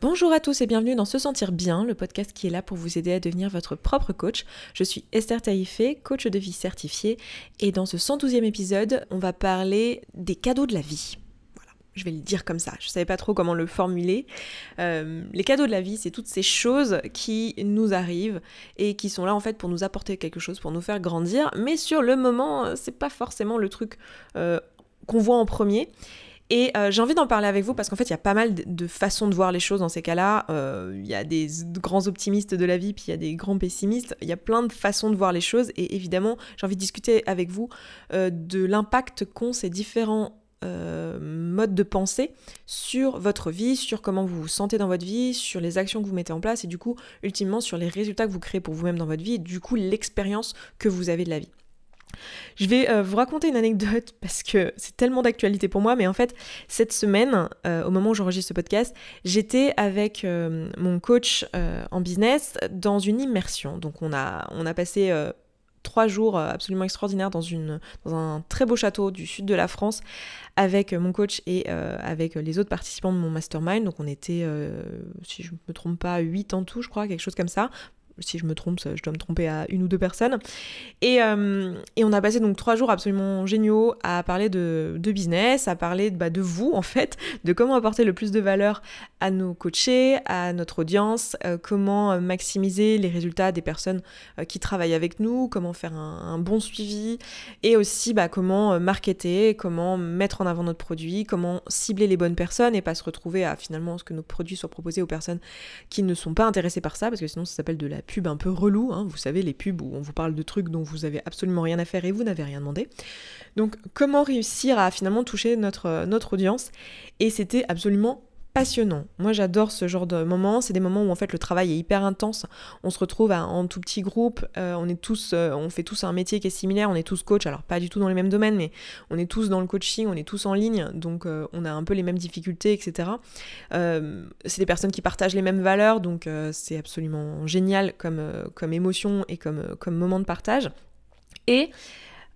Bonjour à tous et bienvenue dans Se Sentir Bien, le podcast qui est là pour vous aider à devenir votre propre coach. Je suis Esther Taïfé, coach de vie certifiée, et dans ce 112e épisode, on va parler des cadeaux de la vie. Voilà, je vais le dire comme ça, je ne savais pas trop comment le formuler. Euh, les cadeaux de la vie, c'est toutes ces choses qui nous arrivent et qui sont là en fait pour nous apporter quelque chose, pour nous faire grandir, mais sur le moment, c'est pas forcément le truc euh, qu'on voit en premier. Et euh, j'ai envie d'en parler avec vous parce qu'en fait, il y a pas mal de, façons de voir les choses dans ces cas-là. Euh, il y a des grands optimistes de la vie, puis il y a des grands pessimistes. Il y a plein de façons de voir les choses. Et évidemment, j'ai envie de discuter avec vous euh, de l'impact qu'ont ces différents modes de pensée sur votre vie, sur comment vous vous sentez dans votre vie, sur les actions que vous mettez en place et du coup, ultimement, sur les résultats que vous créez pour vous-même dans votre vie et du coup, l'expérience que vous avez de la vie. Je vais euh, vous raconter une anecdote parce que c'est tellement d'actualité pour moi, mais en fait, cette semaine, euh, au moment où j'enregistre ce podcast, j'étais avec euh, mon coach en business dans une immersion. Donc on a, passé trois jours absolument extraordinaires dans, un très beau château du sud de la France avec mon coach et avec les autres participants de mon mastermind. Donc on était, si je ne me trompe pas, 8 en tout, je crois, quelque chose comme ça si je me trompe, je dois me tromper à une ou deux personnes. Et, euh, et on a passé donc trois jours absolument géniaux à parler de, de business, à parler bah, de vous en fait, de comment apporter le plus de valeur à nos coachés, à notre audience, euh, comment euh, maximiser les résultats des personnes qui travaillent avec nous, comment faire un, bon suivi, et aussi bah, comment marketer, comment mettre en avant notre produit, comment cibler les bonnes personnes et pas se retrouver à finalement ce que nos produits soient proposés aux personnes qui ne sont pas intéressées par ça, parce que sinon ça s'appelle de la pub un peu relou, hein. vous savez, les pubs où on vous parle de trucs dont vous avez absolument rien à faire et vous n'avez rien demandé. Donc comment réussir à finalement toucher notre, notre audience? Et c'était absolument passionnant. Moi j'adore ce genre de moments, c'est des moments où en fait le travail est hyper intense, on se retrouve en tout petit groupe, euh, on est tous, euh, on fait tous un métier qui est similaire, on est tous coach, alors pas du tout dans les mêmes domaines, mais on est tous dans le coaching, on est tous en ligne, donc euh, on a un peu les mêmes difficultés, etc. c'est des personnes qui partagent les mêmes valeurs, donc c'est absolument génial comme, émotion et comme, comme moment de partage. Et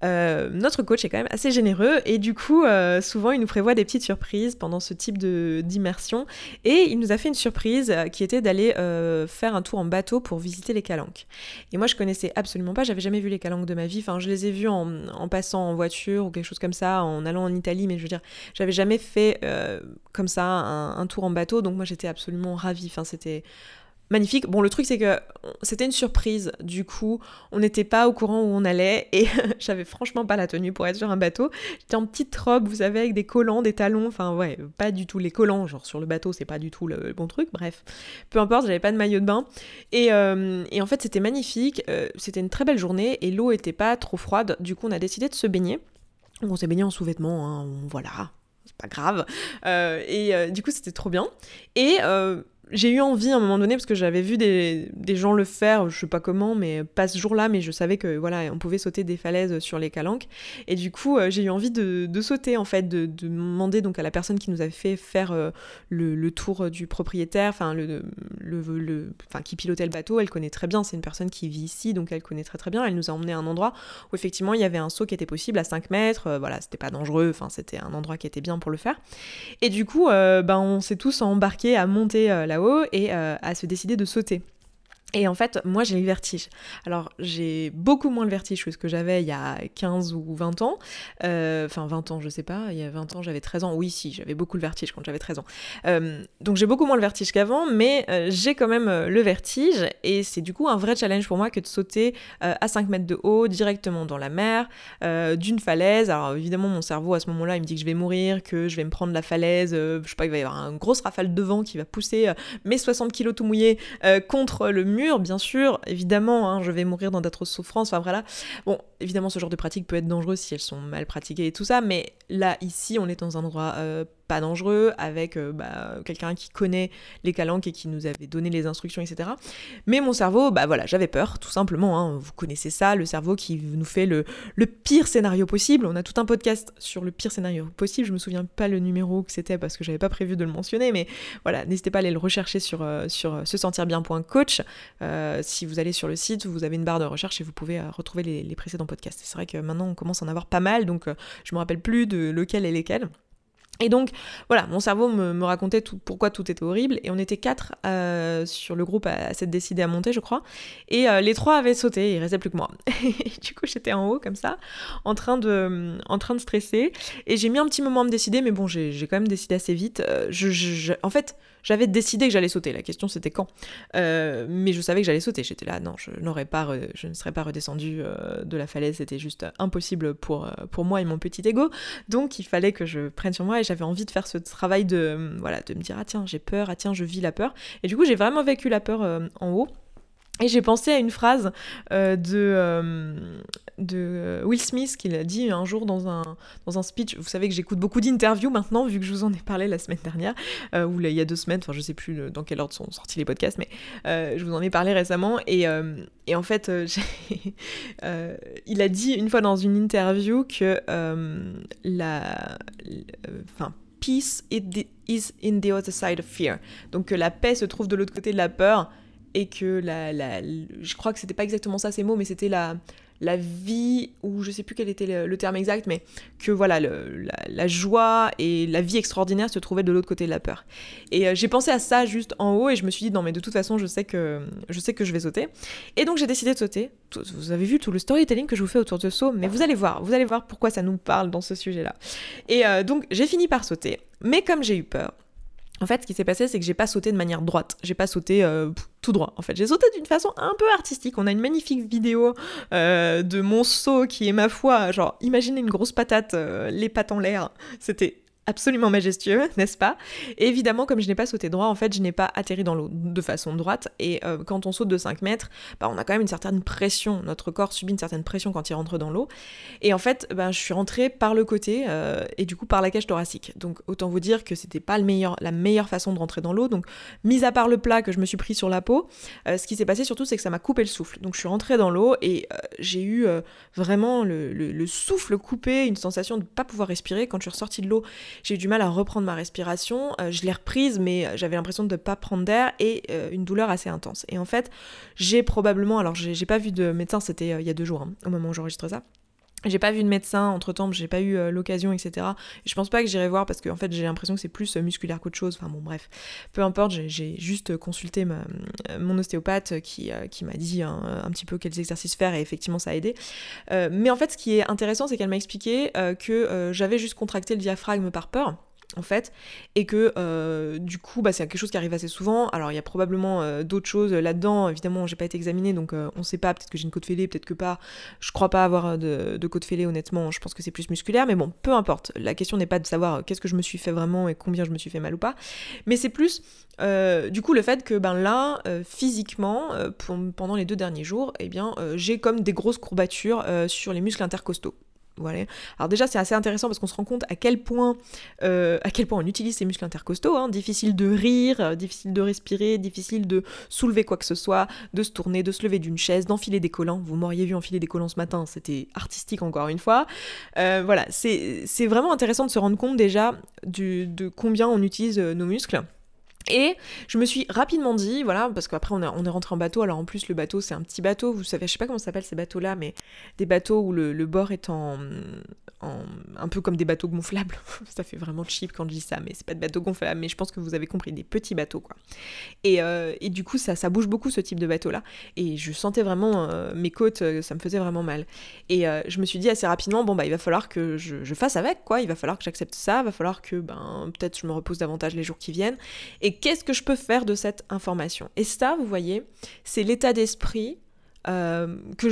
euh, notre coach est quand même assez généreux et du coup, euh, souvent, il nous prévoit des petites surprises pendant ce type d'immersion. Et il nous a fait une surprise euh, qui était d'aller faire un tour en bateau pour visiter les calanques. Et moi, je connaissais absolument pas, j'avais jamais vu les calanques de ma vie. Enfin, je les ai vus en, passant en voiture ou quelque chose comme ça, en allant en Italie, mais je veux dire, j'avais jamais fait comme ça un, un, tour en bateau. Donc moi, j'étais absolument ravie. Enfin, c'était magnifique. Bon, le truc, c'est que c'était une surprise. Du coup, on n'était pas au courant où on allait et j'avais franchement pas la tenue pour être sur un bateau. J'étais en petite robe, vous savez, avec des collants, des talons. Enfin, ouais, pas du tout les collants. Genre, sur le bateau, c'est pas du tout le bon truc. Bref, peu importe, j'avais pas de maillot de bain. Et, euh, en fait, c'était magnifique. Euh, c'était une très belle journée et l'eau était pas trop froide. Du coup, on a décidé de se baigner. On s'est baigné en sous-vêtements, hein, voilà, c'est pas grave. Euh, et du coup, c'était trop bien. Et j'ai eu envie à un moment donné, parce que j'avais vu des, gens le faire, je sais pas comment, mais pas ce jour-là, mais je savais que voilà, on pouvait sauter des falaises sur les calanques. Et du coup, euh, j'ai eu envie de, sauter, en fait, de, demander donc à la personne qui nous avait fait faire euh, le, tour du propriétaire, enfin, le, le, qui pilotait le bateau, elle connaît très bien, c'est une personne qui vit ici, donc elle connaît très très bien. Elle nous a emmené à un endroit où effectivement il y avait un saut qui était possible à 5 mètres, euh, voilà, c'était pas dangereux, enfin, c'était un endroit qui était bien pour le faire. Et du coup, ben, on s'est tous embarqués à monter et euh, à se décider de sauter. Et en fait, moi j'ai le vertige. Alors j'ai beaucoup moins le vertige que ce que j'avais il y a 15 ou 20 ans. Euh, enfin 20 ans, je sais pas. Il y a 20 ans, j'avais 13 ans. Oui, si, j'avais beaucoup le vertige quand j'avais 13 ans. Euh, donc j'ai beaucoup moins le vertige qu'avant, mais euh, j'ai quand même le vertige. Et c'est du coup un vrai challenge pour moi que de sauter à 5 mètres de haut, directement dans la mer, d'une falaise. Alors évidemment, mon cerveau à ce moment-là, il me dit que je vais mourir, que je vais me prendre la falaise. je sais pas, il va y avoir une grosse rafale de vent qui va pousser mes 60 kilos tout mouillés contre le mur bien sûr, évidemment, hein, je vais mourir dans d'atroces souffrances, enfin voilà. Bon, évidemment, ce genre de pratique peut être dangereux si elles sont mal pratiquées et tout ça, mais là, ici, on est dans un endroit euh, dangereux, avec euh, bah, quelqu'un qui connaît les calanques et qui nous avait donné les instructions, etc. Mais mon cerveau, bah voilà, j'avais peur, tout simplement. Hein. Vous connaissez ça, le cerveau qui nous fait le, pire scénario possible. On a tout un podcast sur le pire scénario possible. Je me souviens pas le numéro que c'était parce que j'avais pas prévu de le mentionner, mais voilà, n'hésitez pas à aller le rechercher sur, euh, sur se sentir bien.coach. Euh, si vous allez sur le site, vous avez une barre de recherche et vous pouvez retrouver les, les précédents podcasts. C'est vrai que maintenant on commence à en avoir pas mal, donc je me rappelle plus de lequel et lesquels. Et donc, voilà, mon cerveau me, racontait pourquoi tout était horrible. Et on était quatre euh, sur le groupe à, s'être décidé à monter, je crois. Et euh, les trois avaient sauté, il restait plus que moi. Et du coup, j'étais en haut, comme ça, en train de, en train de stresser. Et j'ai mis un petit moment à me décider, mais bon, j'ai quand même décidé assez vite. Euh, en fait, j'avais décidé que j'allais sauter. La question c'était quand. Euh, mais je savais que j'allais sauter. J'étais là, non, je n'aurais pas, je ne serais pas redescendu euh, de la falaise. C'était juste impossible pour, euh, pour moi et mon petit ego. Donc il fallait que je prenne sur moi et j'avais envie de faire ce travail de, voilà, de me dire ah tiens j'ai peur, ah tiens je vis la peur. Et du coup j'ai vraiment vécu la peur en haut. Et j'ai pensé à une phrase euh, de, euh, de Will Smith qu'il a dit un jour dans un, dans un speech. Vous savez que j'écoute beaucoup d'interviews maintenant, vu que je vous en ai parlé la semaine dernière, euh, ou il y a deux semaines, enfin je sais plus dans quel ordre sont sortis les podcasts, mais je vous en ai parlé récemment. Et, et en fait, il a dit une fois dans une interview que la. Enfin, peace is in the other side of fear. Donc que la paix se trouve de l'autre côté de la peur et que la, je crois que c'était pas exactement ça ces mots, mais c'était la, la vie, ou je sais plus quel était le, terme exact, mais que voilà, le, la, joie et la vie extraordinaire se trouvaient de l'autre côté de la peur. Et euh, j'ai pensé à ça juste en haut et je me suis dit non mais de toute façon je sais que je sais que je vais sauter. Et donc j'ai décidé de sauter. Vous avez vu tout le storytelling que je vous fais autour de saut, mais vous allez voir, vous allez voir pourquoi ça nous parle dans ce sujet-là. Et euh, donc j'ai fini par sauter, mais comme j'ai eu peur, en fait, ce qui s'est passé, c'est que j'ai pas sauté de manière droite. J'ai pas sauté euh, tout droit. En fait, j'ai sauté d'une façon un peu artistique. On a une magnifique vidéo euh, de mon saut qui est ma foi, genre, imaginez une grosse patate, euh, les pattes en l'air. C'était absolument majestueux, n'est-ce pas? Évidemment, comme je n'ai pas sauté droit, en fait, je n'ai pas atterri dans l'eau de façon droite. Et euh, quand on saute de 5 mètres, bah, on a quand même une certaine pression. Notre corps subit une certaine pression quand il rentre dans l'eau. Et en fait, bah, je suis rentrée par le côté euh, et du coup par la cage thoracique. Donc autant vous dire que c'était pas la meilleure façon de rentrer dans l'eau. Donc, mis à part le plat que je me suis pris sur la peau, euh, ce qui s'est passé surtout, c'est que ça m'a coupé le souffle. Donc je suis rentrée dans l'eau et j'ai eu vraiment le, le, souffle coupé, une sensation de ne pas pouvoir respirer. Quand je suis ressortie de l'eau, j'ai eu du mal à reprendre ma respiration. Euh, je l'ai reprise, mais j'avais l'impression de ne pas prendre d'air et euh, une douleur assez intense. Et en fait, j'ai probablement, alors j'ai pas vu de médecin, c'était euh, il y a deux jours, hein, au moment où j'enregistre ça. J'ai pas vu de médecin entre temps, j'ai pas eu l'occasion, etc. je pense pas que j'irai voir parce qu'en en fait j'ai l'impression que c'est plus musculaire qu'autre chose. Enfin bon, bref, peu importe, j'ai juste consulté mon ostéopathe qui, qui m'a dit un, petit peu quels exercices faire et effectivement ça a aidé. mais en fait, ce qui est intéressant, c'est qu'elle m'a expliqué que j'avais juste contracté le diaphragme par peur en fait, et que euh, du coup, bah, c'est quelque chose qui arrive assez souvent. Alors, il y a probablement euh, d'autres choses là-dedans. Évidemment, j'ai pas été examinée, donc euh, on sait pas. Peut-être que j'ai une côte fêlée, peut-être que pas. Je crois pas avoir de, de côte fêlée, honnêtement. Je pense que c'est plus musculaire, mais bon, peu importe. La question n'est pas de savoir qu'est-ce que je me suis fait vraiment et combien je me suis fait mal ou pas, mais c'est plus du coup le fait que ben là, physiquement, pendant les deux derniers jours, eh bien, j'ai comme des grosses courbatures sur les muscles intercostaux. Alors déjà c'est assez intéressant parce qu'on se rend compte à quel point, euh, on utilise ces muscles intercostaux. Hein. Difficile de rire, euh, difficile de respirer, difficile de soulever quoi que ce soit, de se tourner, de se lever d'une chaise, d'enfiler des collants. Vous m'auriez vu enfiler des collants ce matin, c'était artistique encore une fois. Euh, voilà, c'est vraiment intéressant de se rendre compte déjà de combien on utilise nos muscles. Et je me suis rapidement dit, voilà, parce qu'après on, est rentré en bateau, alors en plus le bateau c'est un petit bateau, vous savez, je sais pas comment ça s'appelle ces bateaux-là, mais des bateaux où le bord est en, un peu comme des bateaux gonflables. ça fait vraiment cheap quand je dis ça, mais c'est pas de bateaux gonflables, mais je pense que vous avez compris, des petits bateaux quoi. Et, euh, et du coup ça, ça bouge beaucoup ce type de bateau-là, et je sentais vraiment euh, mes côtes, euh, ça me faisait vraiment mal. Et je me suis dit assez rapidement, bon bah il va falloir que je, je fasse avec quoi, il va falloir que j'accepte ça, il va falloir que ben peut-être je me repose davantage les jours qui viennent. Et qu'est-ce que je peux faire de cette information? Et ça, vous voyez, c'est l'état d'esprit euh, que,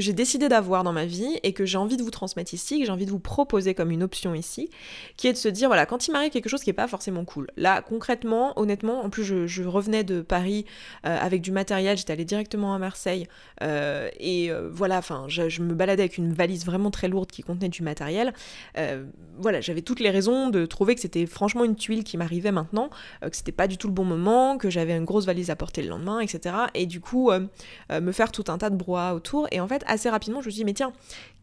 j'ai décidé d'avoir dans ma vie et que j'ai envie de vous transmettre ici, que j'ai envie de vous proposer comme une option ici, qui est de se dire, voilà, quand il m'arrive quelque chose qui n'est pas forcément cool, là, concrètement, honnêtement, en plus, je, revenais de Paris euh, avec du matériel, j'étais allée directement à Marseille, euh, et voilà, enfin, je, je, me baladais avec une valise vraiment très lourde qui contenait du matériel. voilà, j'avais toutes les raisons de trouver que c'était franchement une tuile qui m'arrivait maintenant, que c'était pas du tout le bon moment, que j'avais une grosse valise à porter le lendemain, etc. Et du coup, me faire tout un tas de brouhaha autour. Et en fait, assez rapidement, je me suis dit, mais tiens,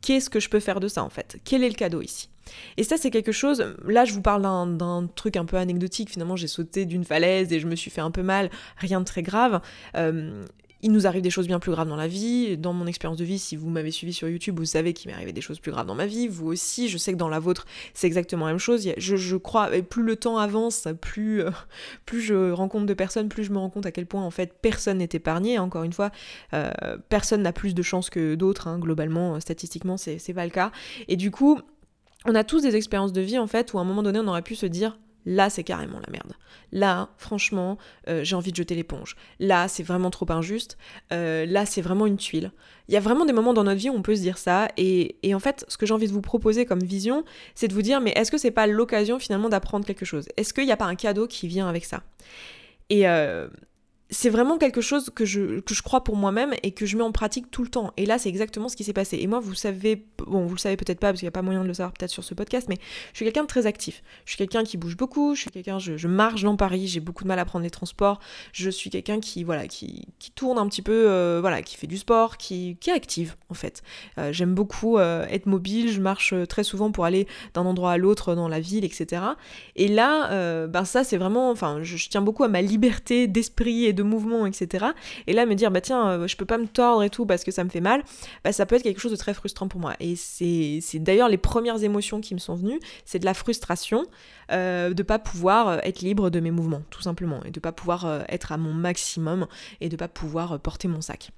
qu'est-ce que je peux faire de ça en fait? Quel est le cadeau ici? Et ça, c'est quelque chose. Là, je vous parle d'un truc un peu anecdotique. Finalement, j'ai sauté d'une falaise et je me suis fait un peu mal. Rien de très grave. Euh, il nous arrive des choses bien plus graves dans la vie. Dans mon expérience de vie, si vous m'avez suivi sur YouTube, vous savez qu'il m'est arrivé des choses plus graves dans ma vie. Vous aussi, je sais que dans la vôtre, c'est exactement la même chose. Je, crois, plus le temps avance, plus, euh, plus je rencontre de personnes, plus je me rends compte à quel point, en fait, personne n'est épargné. Encore une fois, euh, personne n'a plus de chance que d'autres, hein, globalement, euh, statistiquement, c'est pas le cas. Et du coup, on a tous des expériences de vie, en fait, où à un moment donné, on aurait pu se dire Là, c'est carrément la merde. Là, franchement, euh, j'ai envie de jeter l'éponge. Là, c'est vraiment trop injuste. Euh, là, c'est vraiment une tuile. Il y a vraiment des moments dans notre vie où on peut se dire ça. Et, en fait, ce que j'ai envie de vous proposer comme vision, c'est de vous dire, mais est-ce que c'est pas l'occasion finalement d'apprendre quelque chose? Est-ce qu'il n'y a pas un cadeau qui vient avec ça? Et, euh, c'est vraiment quelque chose que je, que je crois pour moi-même et que je mets en pratique tout le temps. Et là, c'est exactement ce qui s'est passé. Et moi, vous savez, bon, vous le savez peut-être pas parce qu'il n'y a pas moyen de le savoir peut-être sur ce podcast, mais je suis quelqu'un de très actif. Je suis quelqu'un qui bouge beaucoup, je suis quelqu'un, je, marche dans Paris, j'ai beaucoup de mal à prendre les transports. Je suis quelqu'un qui, voilà, qui, qui, tourne un petit peu, euh, voilà, qui fait du sport, qui, qui est active en fait. Euh, j'aime beaucoup euh, être mobile, je marche très souvent pour aller d'un endroit à l'autre dans la ville, etc. Et là, ben ça, c'est vraiment, enfin, je, je tiens beaucoup à ma liberté d'esprit et de mouvement, etc. Et là, me dire, bah tiens, euh, je peux pas me tordre et tout parce que ça me fait mal, bah ça peut être quelque chose de très frustrant pour moi. Et c'est d'ailleurs les premières émotions qui me sont venues, c'est de la frustration euh, de pas pouvoir euh, être libre de mes mouvements, tout simplement, et de pas pouvoir être à mon maximum et de pas pouvoir porter mon sac.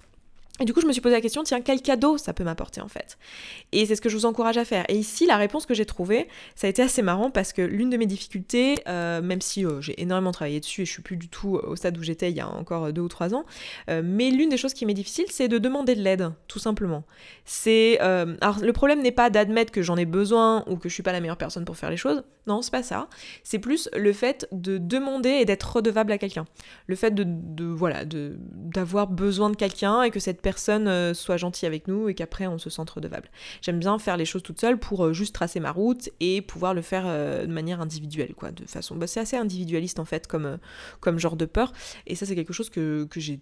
Et du coup, je me suis posé la question, tiens, quel cadeau ça peut m'apporter en fait? Et c'est ce que je vous encourage à faire. Et ici, la réponse que j'ai trouvée, ça a été assez marrant parce que l'une de mes difficultés, euh, même si euh, j'ai énormément travaillé dessus et je suis plus du tout au stade où j'étais il y a encore deux ou trois ans, euh, mais l'une des choses qui m'est difficile, c'est de demander de l'aide, tout simplement. C'est, alors le problème n'est pas d'admettre que j'en ai besoin ou que je suis pas la meilleure personne pour faire les choses. Non, c'est pas ça. C'est plus le fait de demander et d'être redevable à quelqu'un. Le fait de, de voilà, de d'avoir besoin de quelqu'un et que cette personne euh, soit gentille avec nous et qu'après on se sente redevable. J'aime bien faire les choses toute seule pour euh, juste tracer ma route et pouvoir le faire euh, de manière individuelle, quoi, de façon. Bah, c'est assez individualiste en fait comme, comme genre de peur. Et ça c'est quelque chose que, que j'ai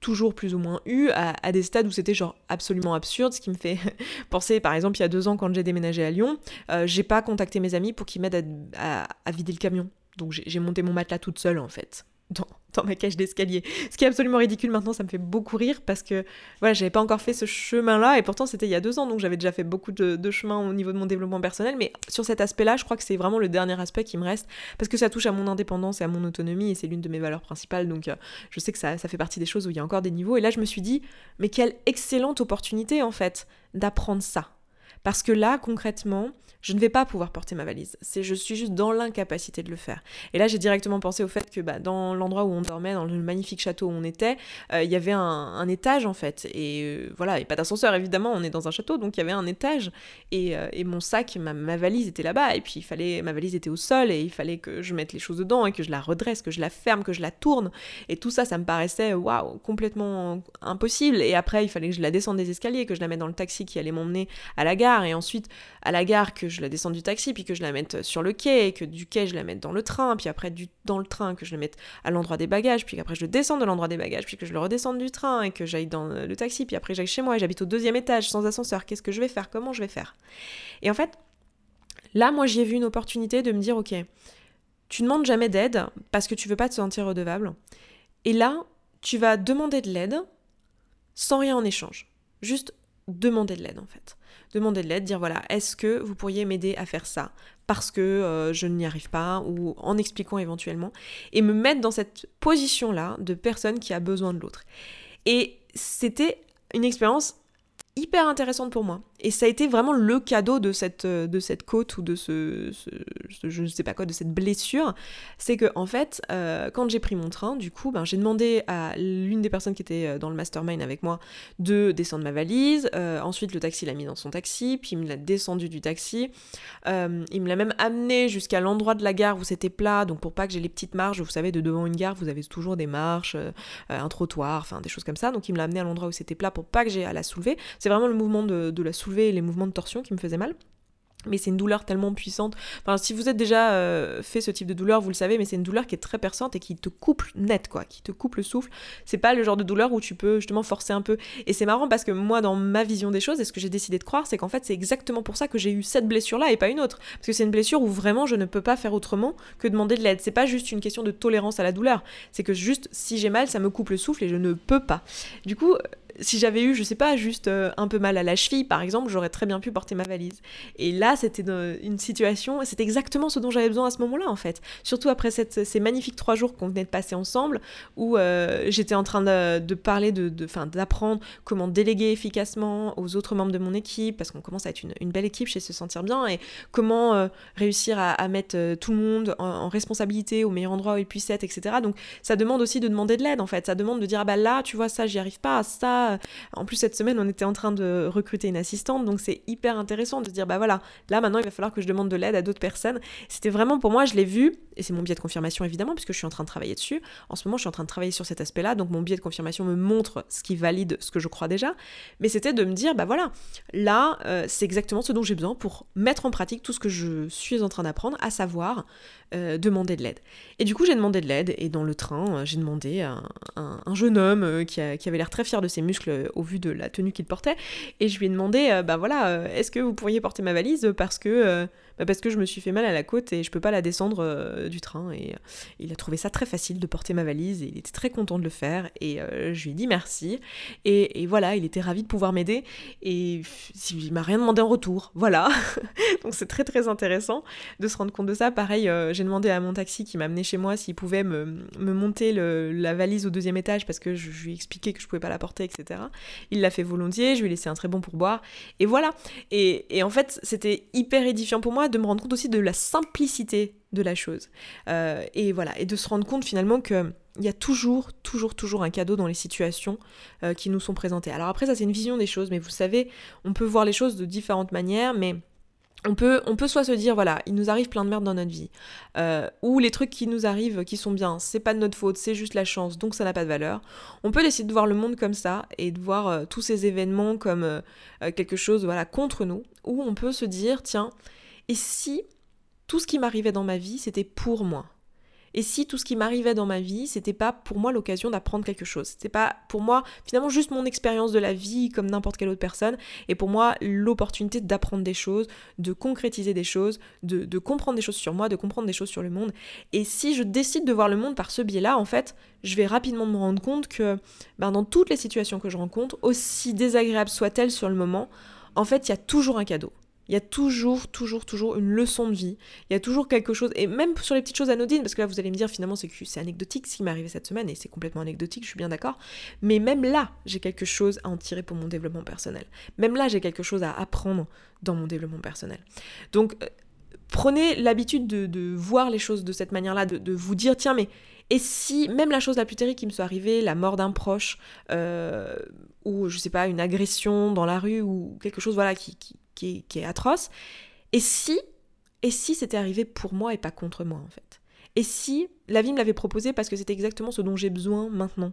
toujours plus ou moins eu à, des stades où c'était genre absolument absurde, ce qui me fait penser par exemple il y a deux ans quand j'ai déménagé à Lyon, j'ai pas contacté mes amis pour qu'ils m'aident à, à, vider le camion. Donc j'ai monté mon matelas toute seule en fait dans, ma cage d'escalier. Ce qui est absolument ridicule maintenant, ça me fait beaucoup rire parce que voilà, j'avais pas encore fait ce chemin-là et pourtant c'était il y a deux ans, donc j'avais déjà fait beaucoup de, de, chemin au niveau de mon développement personnel. Mais sur cet aspect-là, je crois que c'est vraiment le dernier aspect qui me reste parce que ça touche à mon indépendance et à mon autonomie et c'est l'une de mes valeurs principales. Donc euh, je sais que ça fait partie des choses où il y a encore des niveaux. Et là, je me suis dit, mais quelle excellente opportunité en fait d'apprendre ça. Parce que là, concrètement, je ne vais pas pouvoir porter ma valise. C'est, je suis juste dans l'incapacité de le faire. Et là, j'ai directement pensé au fait que bah, dans l'endroit où on dormait, dans le magnifique château où on était, euh, il y avait un, étage en fait. Et euh, voilà, et pas d'ascenseur évidemment, on est dans un château, donc il y avait un étage. Et, euh, mon sac, ma, valise était là-bas. Et puis il fallait, ma valise était au sol et il fallait que je mette les choses dedans et que je la redresse, que je la ferme, que je la tourne. Et tout ça, ça me paraissait waouh, complètement impossible. Et après, il fallait que je la descende des escaliers, que je la mette dans le taxi qui allait m'emmener à la gare. Et ensuite, à la gare, que je la descende du taxi, puis que je la mette sur le quai, et que du quai je la mette dans le train, puis après dans le train que je la mette à l'endroit des bagages, puis qu'après je descends de l'endroit des bagages, puis que je le redescende du train, et que j'aille dans le taxi, puis après j'aille chez moi, et j'habite au deuxième étage sans ascenseur, qu'est-ce que je vais faire? Comment je vais faire? Et en fait, là, moi j'y ai vu une opportunité de me dire, ok, tu ne demandes jamais d'aide parce que tu veux pas te sentir redevable. Et là, tu vas demander de l'aide sans rien en échange. Juste demander de l'aide en fait demander de l'aide, dire voilà, est-ce que vous pourriez m'aider à faire ça parce que euh, je n'y arrive pas ou en expliquant éventuellement et me mettre dans cette position-là de personne qui a besoin de l'autre. Et c'était une expérience hyper intéressante pour moi. Et ça a été vraiment le cadeau de cette, euh, de cette côte ou de ce, je ne sais pas quoi, de cette blessure. C'est que en fait, euh, quand j'ai pris mon train, du coup, ben, j'ai demandé à l'une des personnes qui était euh, dans le mastermind avec moi de descendre ma valise. ensuite, le taxi l'a mis dans son taxi, puis il me l'a descendu du taxi. il me l'a même amené jusqu'à l'endroit de la gare où c'était plat, donc pour pas que j'ai les petites marches. Vous savez, de devant une gare, vous avez toujours des marches, un trottoir, enfin des choses comme ça. Donc il me l'a amené à l'endroit où c'était plat pour pas que j'ai à la soulever. C'est vraiment le mouvement de, la soulever les mouvements de torsion qui me faisaient mal. mais c'est une douleur tellement puissante. Enfin, si vous êtes déjà euh, fait ce type de douleur, vous le savez, mais c'est une douleur qui est très perçante et qui te coupe net, quoi, qui te coupe le souffle. C'est pas le genre de douleur où tu peux justement forcer un peu. Et c'est marrant parce que moi, dans ma vision des choses, et ce que j'ai décidé de croire, c'est qu'en fait, c'est exactement pour ça que j'ai eu cette blessure-là et pas une autre. Parce que c'est une blessure où vraiment je ne peux pas faire autrement que demander de l'aide. C'est pas juste une question de tolérance à la douleur. C'est que juste, si j'ai mal, ça me coupe le souffle et je ne peux pas. Du coup, si j'avais eu, je sais pas, juste euh, un peu mal à la cheville, par exemple, j'aurais très bien pu porter ma valise. Et là, c'était une situation, c'était exactement ce dont j'avais besoin à ce moment-là, en fait. Surtout après ces magnifiques trois jours qu'on venait de passer ensemble, où euh, j'étais en train de, parler, d'apprendre comment déléguer efficacement aux autres membres de mon équipe, parce qu'on commence à être une, belle équipe chez Se Sentir Bien, et comment euh, réussir à, mettre tout le monde en, responsabilité au meilleur endroit où il puisse être, etc. Donc, ça demande aussi de demander de l'aide, en fait. Ça demande de dire, ah bah là, tu vois, ça, j'y arrive pas, ça, en plus, cette semaine, on était en train de recruter une assistante, donc c'est hyper intéressant de se dire, bah voilà, là maintenant, il va falloir que je demande de l'aide à d'autres personnes. C'était vraiment pour moi, je l'ai vu, et c'est mon biais de confirmation évidemment, puisque je suis en train de travailler dessus. En ce moment, je suis en train de travailler sur cet aspect-là, donc mon biais de confirmation me montre ce qui valide ce que je crois déjà. Mais c'était de me dire, bah voilà, là, euh, c'est exactement ce dont j'ai besoin pour mettre en pratique tout ce que je suis en train d'apprendre, à savoir euh, demander de l'aide. Et du coup, j'ai demandé de l'aide, et dans le train, euh, j'ai demandé à un, jeune homme qui, qui avait l'air très fier de ses muscles au vu de la tenue qu'il portait, et je lui ai demandé, bah voilà, est-ce que vous pourriez porter ma valise parce que bah, parce que je me suis fait mal à la côte et je peux pas la descendre euh, du train. Et euh, il a trouvé ça très facile de porter ma valise et il était très content de le faire. Et euh, je lui ai dit merci. Et, voilà, il était ravi de pouvoir m'aider. Et il m'a rien demandé en retour. Voilà. Donc c'est très très intéressant de se rendre compte de ça. Pareil, j'ai demandé à mon taxi qui m'a amené chez moi s'il pouvait me, monter la valise au deuxième étage parce que je, je, lui ai expliqué que je pouvais pas la porter, etc. Il l'a fait volontiers. Je lui ai laissé un très bon pourboire. Et voilà. Et, et en fait, c'était hyper édifiant pour moi de me rendre compte aussi de la simplicité de la chose. Euh, et voilà, et de se rendre compte finalement que il y a toujours, toujours, toujours un cadeau dans les situations euh, qui nous sont présentées. Alors après, ça c'est une vision des choses, mais vous savez, on peut voir les choses de différentes manières, mais on peut, soit se dire, voilà, il nous arrive plein de merde dans notre vie, euh, ou les trucs qui nous arrivent qui sont bien, c'est pas de notre faute, c'est juste la chance, donc ça n'a pas de valeur. On peut décider de voir le monde comme ça et de voir tous ces événements comme quelque chose, voilà, contre nous, ou on peut se dire, tiens, et si tout ce qui m'arrivait dans ma vie, c'était pour moi? Et si tout ce qui m'arrivait dans ma vie, c'était pas pour moi l'occasion d'apprendre quelque chose, c'était pas pour moi finalement juste mon expérience de la vie comme n'importe quelle autre personne, et pour moi l'opportunité d'apprendre des choses, de concrétiser des choses, de, comprendre des choses sur moi, de comprendre des choses sur le monde. Et si je décide de voir le monde par ce biais-là, en fait, je vais rapidement me rendre compte que ben, dans toutes les situations que je rencontre, aussi désagréables soient-elles sur le moment, en fait, il y a toujours un cadeau. Il y a toujours, toujours, toujours une leçon de vie. Il y a toujours quelque chose, et même sur les petites choses anodines, parce que là vous allez me dire finalement c'est c'est anecdotique ce qui m'est arrivé cette semaine, et c'est complètement anecdotique, je suis bien d'accord. Mais même là, j'ai quelque chose à en tirer pour mon développement personnel. Même là, j'ai quelque chose à apprendre dans mon développement personnel. Donc, euh, prenez l'habitude de, voir les choses de cette manière-là, de, vous dire tiens, mais et si même la chose la plus terrible qui me soit arrivée, la mort d'un proche, euh, ou je sais pas, une agression dans la rue, ou quelque chose voilà qui qui est, atroce. Et si, et si c'était arrivé pour moi et pas contre moi en fait? Et si la vie me l'avait proposé parce que c'était exactement ce dont j'ai besoin maintenant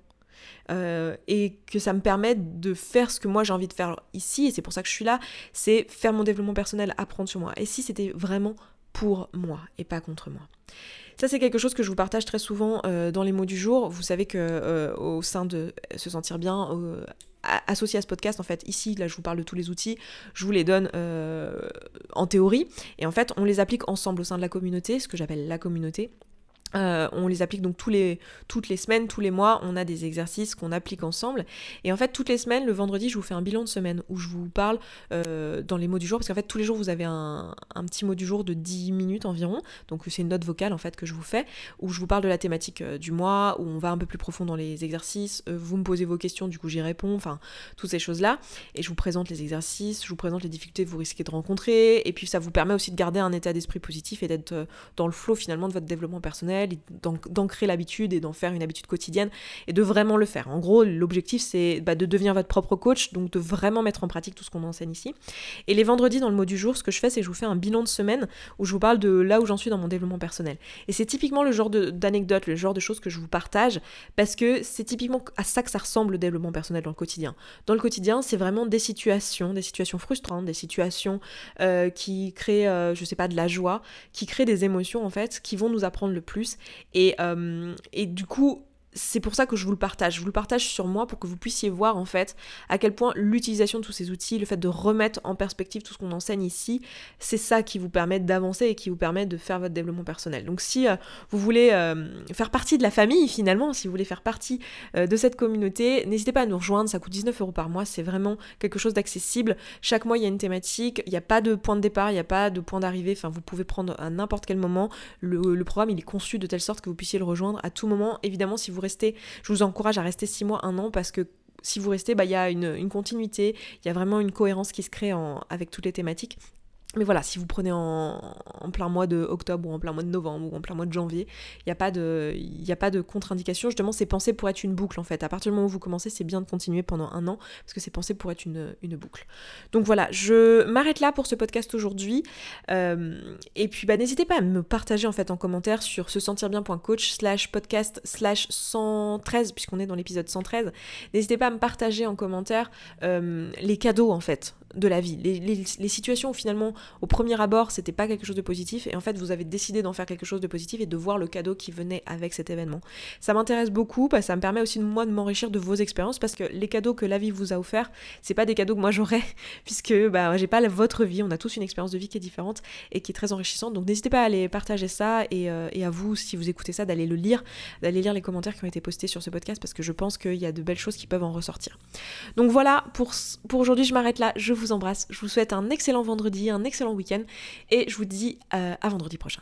euh, et que ça me permet de faire ce que moi j'ai envie de faire ici, et c'est pour ça que je suis là, c'est faire mon développement personnel, apprendre sur moi. Et si c'était vraiment pour moi et pas contre moi. Ça, c'est quelque chose que je vous partage très souvent euh, dans les mots du jour. Vous savez que euh, au sein de se sentir bien, associé à ce podcast, en fait, ici, là, je vous parle de tous les outils, je vous les donne euh, en théorie, et en fait, on les applique ensemble au sein de la communauté, ce que j'appelle la communauté. Euh, on les applique donc toutes les semaines, tous les mois, on a des exercices qu'on applique ensemble. Et en fait, toutes les semaines, le vendredi, je vous fais un bilan de semaine où je vous parle euh, dans les mots du jour, parce qu'en fait, tous les jours, vous avez un, petit mot du jour de 10 minutes environ. Donc, c'est une note vocale en fait que je vous fais, où je vous parle de la thématique euh, du mois, où on va un peu plus profond dans les exercices. vous me posez vos questions, du coup, j'y réponds, enfin, toutes ces choses-là. Et je vous présente les exercices, je vous présente les difficultés que vous risquez de rencontrer. Et puis, ça vous permet aussi de garder un état d'esprit positif et d'être dans le flow finalement de votre développement personnel personnel, d'ancrer l'habitude et d'en faire une habitude quotidienne et de vraiment le faire. En gros, l'objectif c'est bah, de devenir votre propre coach, donc de vraiment mettre en pratique tout ce qu'on enseigne ici. Et les vendredis dans le mot du jour, ce que je fais, c'est que je vous fais un bilan de semaine où je vous parle de là où j'en suis dans mon développement personnel. Et c'est typiquement le genre d'anecdote, le genre de choses que je vous partage parce que c'est typiquement à ça que ça ressemble le développement personnel dans le quotidien. Dans le quotidien, c'est vraiment des situations, des situations frustrantes, des situations euh, qui créent, euh, je sais pas, de la joie, qui créent des émotions en fait, qui vont nous apprendre le plus. Et, euh, et du coup, c'est pour ça que je vous le partage. Je vous le partage sur moi pour que vous puissiez voir en fait à quel point l'utilisation de tous ces outils, le fait de remettre en perspective tout ce qu'on enseigne ici, c'est ça qui vous permet d'avancer et qui vous permet de faire votre développement personnel. Donc si euh, vous voulez euh, faire partie de la famille finalement, si vous voulez faire partie euh, de cette communauté, n'hésitez pas à nous rejoindre, ça coûte 19 euros par mois, c'est vraiment quelque chose d'accessible. Chaque mois il y a une thématique, il n'y a pas de point de départ, il n'y a pas de point d'arrivée, enfin vous pouvez prendre à n'importe quel moment. Le, programme il est conçu de telle sorte que vous puissiez le rejoindre à tout moment. Évidemment si vous restez, je vous encourage à rester 6 mois, un an, parce que si vous restez, bah, il y a une, continuité, il y a vraiment une cohérence qui se crée avec toutes les thématiques. Mais voilà, si vous prenez en, plein mois de octobre ou en plein mois de novembre ou en plein mois de janvier, il n'y a pas de, de contre-indication. Justement, c'est pensé pour être une boucle en fait. À partir du moment où vous commencez, c'est bien de continuer pendant un an parce que c'est pensé pour être une, boucle. Donc voilà, je m'arrête là pour ce podcast aujourd'hui. Euh, et puis bah, n'hésitez pas à me partager en fait en commentaire sur se sentir bien.coach slash podcast slash 113 puisqu'on est dans l'épisode 113. N'hésitez pas à me partager en commentaire euh, les cadeaux en fait de la vie. Les, situations où finalement, au premier abord, c'était pas quelque chose de positif, et en fait, vous avez décidé d'en faire quelque chose de positif et de voir le cadeau qui venait avec cet événement. Ça m'intéresse beaucoup, parce que ça me permet aussi de moi de m'enrichir de vos expériences, parce que les cadeaux que la vie vous a offerts, c'est pas des cadeaux que moi j'aurais, puisque bah, j'ai pas votre vie, on a tous une expérience de vie qui est différente et qui est très enrichissante. Donc n'hésitez pas à aller partager ça et, euh, et à vous, si vous écoutez ça, d'aller le lire, d'aller lire les commentaires qui ont été postés sur ce podcast, parce que je pense qu'il y a de belles choses qui peuvent en ressortir. Donc voilà, pour, pour aujourd'hui, je m'arrête là. Je vous embrasse. Je vous souhaite un excellent vendredi, un week-end et je vous dis euh, à vendredi prochain.